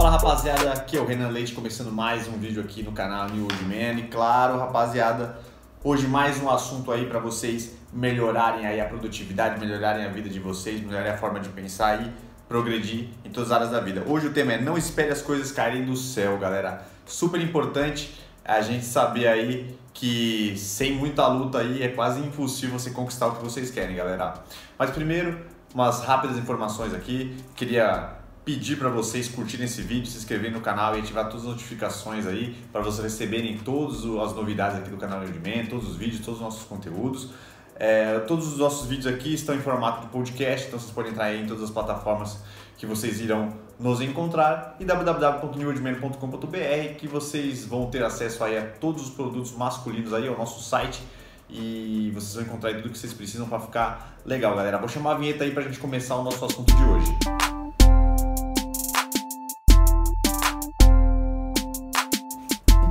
Fala rapaziada, aqui é o Renan Leite começando mais um vídeo aqui no canal New Old Man. E claro, rapaziada, hoje mais um assunto aí para vocês melhorarem aí a produtividade, melhorarem a vida de vocês, melhorarem a forma de pensar e progredir em todas as áreas da vida. Hoje o tema é não espere as coisas caírem do céu, galera. Super importante a gente saber aí que sem muita luta aí é quase impossível você conquistar o que vocês querem, galera. Mas primeiro, umas rápidas informações aqui. Queria pedir para vocês curtirem esse vídeo, se inscreverem no canal e ativar todas as notificações aí para vocês receberem todas as novidades aqui do canal Rendimento, todos os vídeos, todos os nossos conteúdos. É, todos os nossos vídeos aqui estão em formato de podcast, então vocês podem entrar aí em todas as plataformas que vocês irão nos encontrar e www.newordman.com.br que vocês vão ter acesso aí a todos os produtos masculinos aí ao nosso site e vocês vão encontrar tudo que vocês precisam para ficar legal, galera. Vou chamar a vinheta aí para a gente começar o nosso assunto de hoje.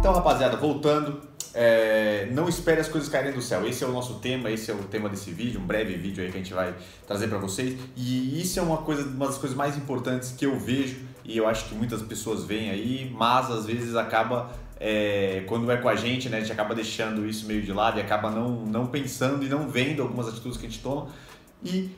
Então, rapaziada, voltando, é, não espere as coisas caírem do céu. Esse é o nosso tema, esse é o tema desse vídeo, um breve vídeo aí que a gente vai trazer para vocês. E isso é uma coisa, uma das coisas mais importantes que eu vejo e eu acho que muitas pessoas veem aí, mas às vezes acaba é, quando é com a gente, né, a gente acaba deixando isso meio de lado e acaba não, não pensando e não vendo algumas atitudes que a gente toma. E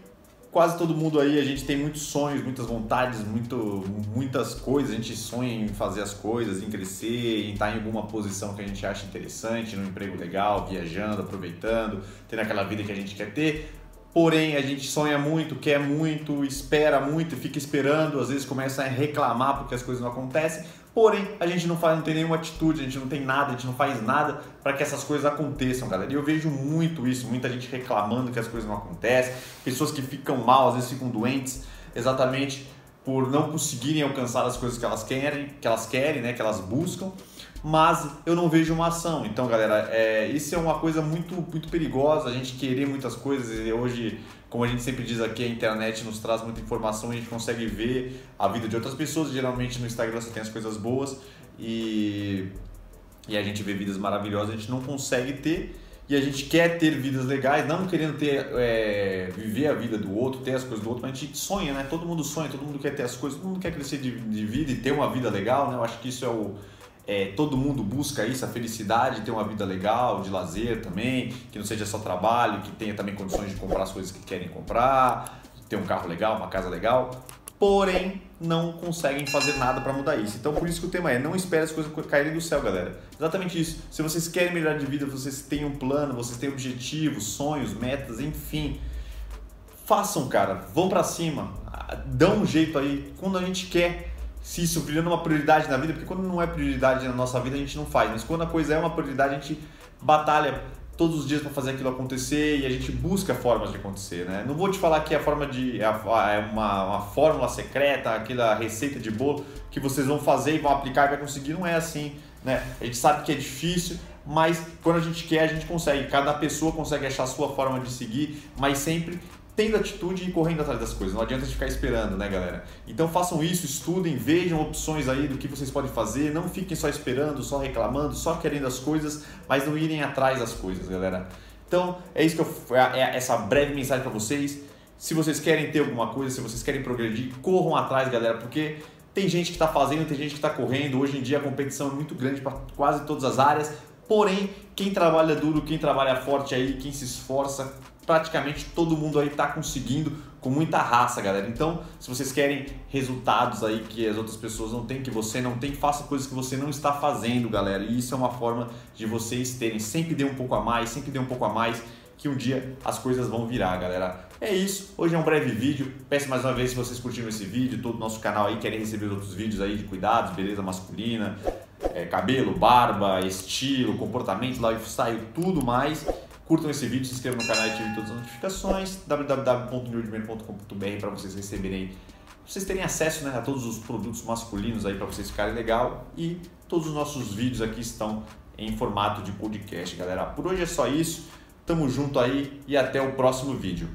quase todo mundo aí, a gente tem muitos sonhos, muitas vontades, muito, muitas coisas. A gente sonha em fazer as coisas, em crescer, em estar em alguma posição que a gente acha interessante, num emprego legal, viajando, aproveitando, tendo aquela vida que a gente quer ter. Porém, a gente sonha muito, quer muito, espera muito, fica esperando, às vezes começa a reclamar porque as coisas não acontecem. Porém, a gente não faz, não tem nenhuma atitude, a gente não tem nada, a gente não faz nada para que essas coisas aconteçam, galera. E eu vejo muito isso, muita gente reclamando que as coisas não acontecem, pessoas que ficam mal, às vezes ficam doentes, exatamente por não conseguirem alcançar as coisas que elas querem, que elas querem, né, que elas buscam mas eu não vejo uma ação. Então, galera, é, isso é uma coisa muito, muito perigosa, a gente querer muitas coisas e hoje, como a gente sempre diz aqui, a internet nos traz muita informação, a gente consegue ver a vida de outras pessoas, geralmente no Instagram só tem as coisas boas e, e a gente vê vidas maravilhosas, a gente não consegue ter e a gente quer ter vidas legais, não querendo ter, é, viver a vida do outro, ter as coisas do outro, mas a gente sonha, né? Todo mundo sonha, todo mundo quer ter as coisas, todo mundo quer crescer de, de vida e ter uma vida legal, né? Eu acho que isso é o é, todo mundo busca isso, a felicidade, ter uma vida legal, de lazer também, que não seja só trabalho, que tenha também condições de comprar as coisas que querem comprar, ter um carro legal, uma casa legal, porém não conseguem fazer nada para mudar isso. Então por isso que o tema é não espere as coisas caírem do céu, galera. Exatamente isso. Se vocês querem melhorar de vida, vocês têm um plano, vocês têm objetivos, sonhos, metas, enfim, façam, cara, vão para cima, dão um jeito aí. Quando a gente quer se isso virando uma prioridade na vida, porque quando não é prioridade na nossa vida a gente não faz, mas quando a coisa é uma prioridade a gente batalha todos os dias para fazer aquilo acontecer e a gente busca formas de acontecer, né? Não vou te falar que é a forma de é, é uma, uma fórmula secreta, aquela receita de bolo que vocês vão fazer e vão aplicar e vai conseguir, não é assim, né? A gente sabe que é difícil, mas quando a gente quer a gente consegue. Cada pessoa consegue achar a sua forma de seguir, mas sempre tendo atitude e correndo atrás das coisas. Não adianta ficar esperando, né, galera? Então façam isso, estudem, vejam opções aí do que vocês podem fazer. Não fiquem só esperando, só reclamando, só querendo as coisas, mas não irem atrás das coisas, galera. Então é isso que eu, é, é essa breve mensagem para vocês. Se vocês querem ter alguma coisa, se vocês querem progredir, corram atrás, galera, porque tem gente que está fazendo, tem gente que está correndo. Hoje em dia a competição é muito grande para quase todas as áreas. Porém, quem trabalha duro, quem trabalha forte aí, quem se esforça, praticamente todo mundo aí está conseguindo com muita raça, galera. Então, se vocês querem resultados aí que as outras pessoas não têm, que você não tem, faça coisas que você não está fazendo, galera. E isso é uma forma de vocês terem. Sempre dê um pouco a mais, sempre dê um pouco a mais, que um dia as coisas vão virar, galera. É isso. Hoje é um breve vídeo. Peço mais uma vez se vocês curtiram esse vídeo, todo o nosso canal aí querem receber outros vídeos aí de cuidados, beleza masculina, é, cabelo, barba, estilo, comportamento, lifestyle, tudo mais. Curtam esse vídeo, se inscrevam no canal e ativem todas as notificações. www.newdman.com.br para vocês receberem, vocês terem acesso né, a todos os produtos masculinos aí para vocês ficarem legal. E todos os nossos vídeos aqui estão em formato de podcast, galera. Por hoje é só isso. Tamo junto aí e até o próximo vídeo.